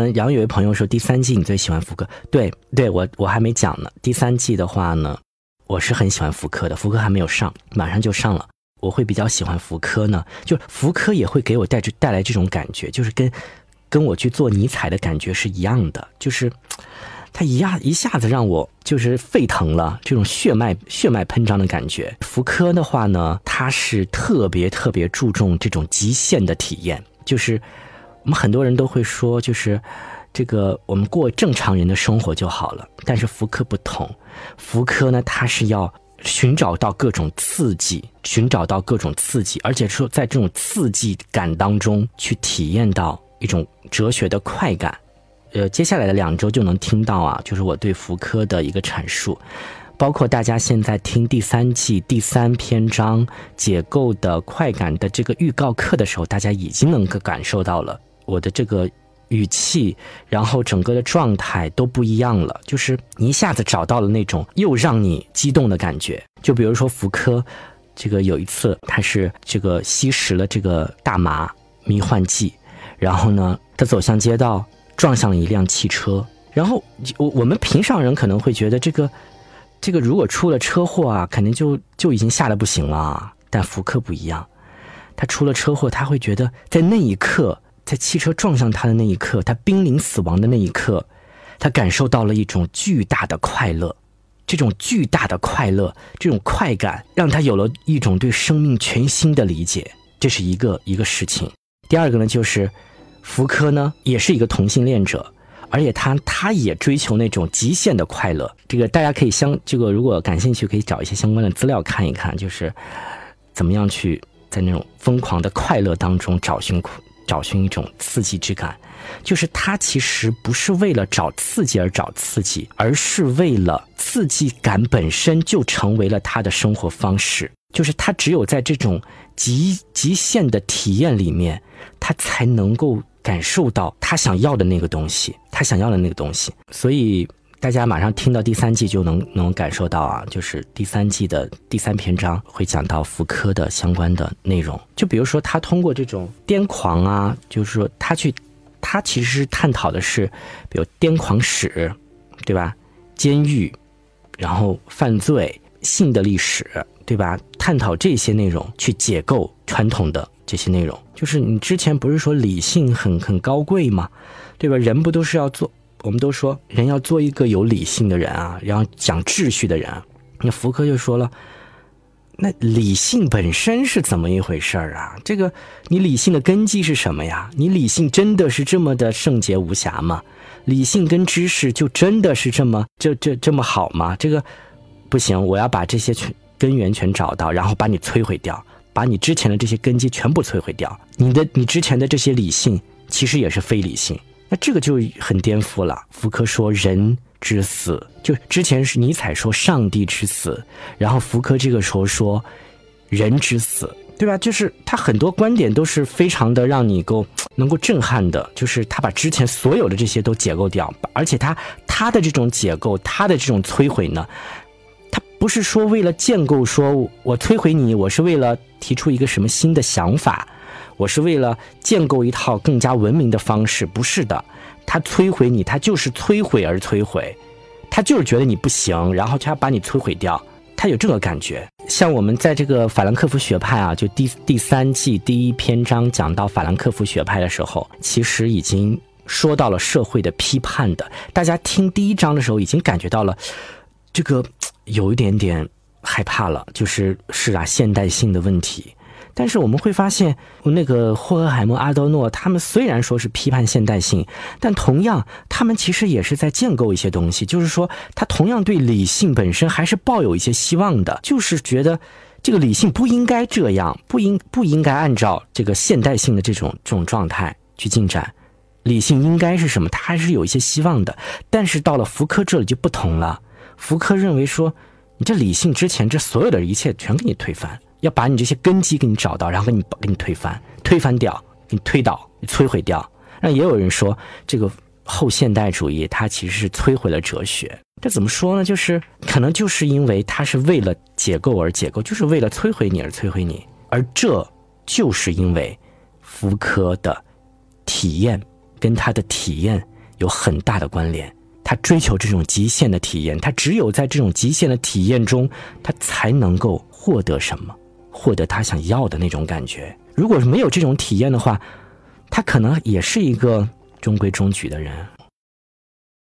嗯，然后有位朋友说第三季你最喜欢福柯？对，对我我还没讲呢。第三季的话呢，我是很喜欢福柯的。福柯还没有上，马上就上了。我会比较喜欢福柯呢，就福柯也会给我带着带来这种感觉，就是跟跟我去做尼采的感觉是一样的，就是他一下一下子让我就是沸腾了，这种血脉血脉喷张的感觉。福柯的话呢，他是特别特别注重这种极限的体验，就是。我们很多人都会说，就是这个我们过正常人的生活就好了。但是福柯不同，福柯呢，他是要寻找到各种刺激，寻找到各种刺激，而且说在这种刺激感当中去体验到一种哲学的快感。呃，接下来的两周就能听到啊，就是我对福柯的一个阐述，包括大家现在听第三季第三篇章解构的快感的这个预告课的时候，大家已经能够感受到了。我的这个语气，然后整个的状态都不一样了，就是一下子找到了那种又让你激动的感觉。就比如说福柯，这个有一次他是这个吸食了这个大麻迷幻剂，然后呢，他走向街道，撞上了一辆汽车。然后我我们平常人可能会觉得这个这个如果出了车祸啊，肯定就就已经吓得不行了。但福柯不一样，他出了车祸，他会觉得在那一刻。在汽车撞上他的那一刻，他濒临死亡的那一刻，他感受到了一种巨大的快乐。这种巨大的快乐，这种快感，让他有了一种对生命全新的理解。这是一个一个事情。第二个呢，就是福柯呢，也是一个同性恋者，而且他他也追求那种极限的快乐。这个大家可以相这个如果感兴趣，可以找一些相关的资料看一看，就是怎么样去在那种疯狂的快乐当中找寻苦。找寻一种刺激之感，就是他其实不是为了找刺激而找刺激，而是为了刺激感本身就成为了他的生活方式。就是他只有在这种极极限的体验里面，他才能够感受到他想要的那个东西，他想要的那个东西。所以。大家马上听到第三季就能能感受到啊，就是第三季的第三篇章会讲到福柯的相关的内容。就比如说他通过这种癫狂啊，就是说他去，他其实是探讨的是，比如癫狂史，对吧？监狱，然后犯罪、性的历史，对吧？探讨这些内容去解构传统的这些内容。就是你之前不是说理性很很高贵吗？对吧？人不都是要做？我们都说人要做一个有理性的人啊，然后讲秩序的人。那福柯就说了，那理性本身是怎么一回事儿啊？这个你理性的根基是什么呀？你理性真的是这么的圣洁无瑕吗？理性跟知识就真的是这么这这这么好吗？这个不行，我要把这些全根源全找到，然后把你摧毁掉，把你之前的这些根基全部摧毁掉。你的你之前的这些理性其实也是非理性。那这个就很颠覆了。福柯说人之死，就之前是尼采说上帝之死，然后福柯这个时候说人之死，对吧？就是他很多观点都是非常的让你够能够震撼的，就是他把之前所有的这些都解构掉，而且他他的这种解构，他的这种摧毁呢，他不是说为了建构，说我摧毁你，我是为了提出一个什么新的想法。我是为了建构一套更加文明的方式，不是的，他摧毁你，他就是摧毁而摧毁，他就是觉得你不行，然后就要把你摧毁掉，他有这个感觉。像我们在这个法兰克福学派啊，就第第三季第一篇章讲到法兰克福学派的时候，其实已经说到了社会的批判的。大家听第一章的时候，已经感觉到了这个有一点点害怕了，就是是啊，现代性的问题。但是我们会发现，那个霍尔海默、阿多诺他们虽然说是批判现代性，但同样他们其实也是在建构一些东西。就是说，他同样对理性本身还是抱有一些希望的，就是觉得这个理性不应该这样，不应不应该按照这个现代性的这种这种状态去进展。理性应该是什么？他还是有一些希望的。但是到了福柯这里就不同了，福柯认为说，你这理性之前这所有的一切全给你推翻。要把你这些根基给你找到，然后给你给你推翻、推翻掉、给你推倒、摧毁掉。那也有人说，这个后现代主义它其实是摧毁了哲学。这怎么说呢？就是可能就是因为它是为了解构而解构，就是为了摧毁你而摧毁你。而这就是因为福柯的体验跟他的体验有很大的关联。他追求这种极限的体验，他只有在这种极限的体验中，他才能够获得什么，获得他想要的那种感觉。如果没有这种体验的话，他可能也是一个中规中矩的人。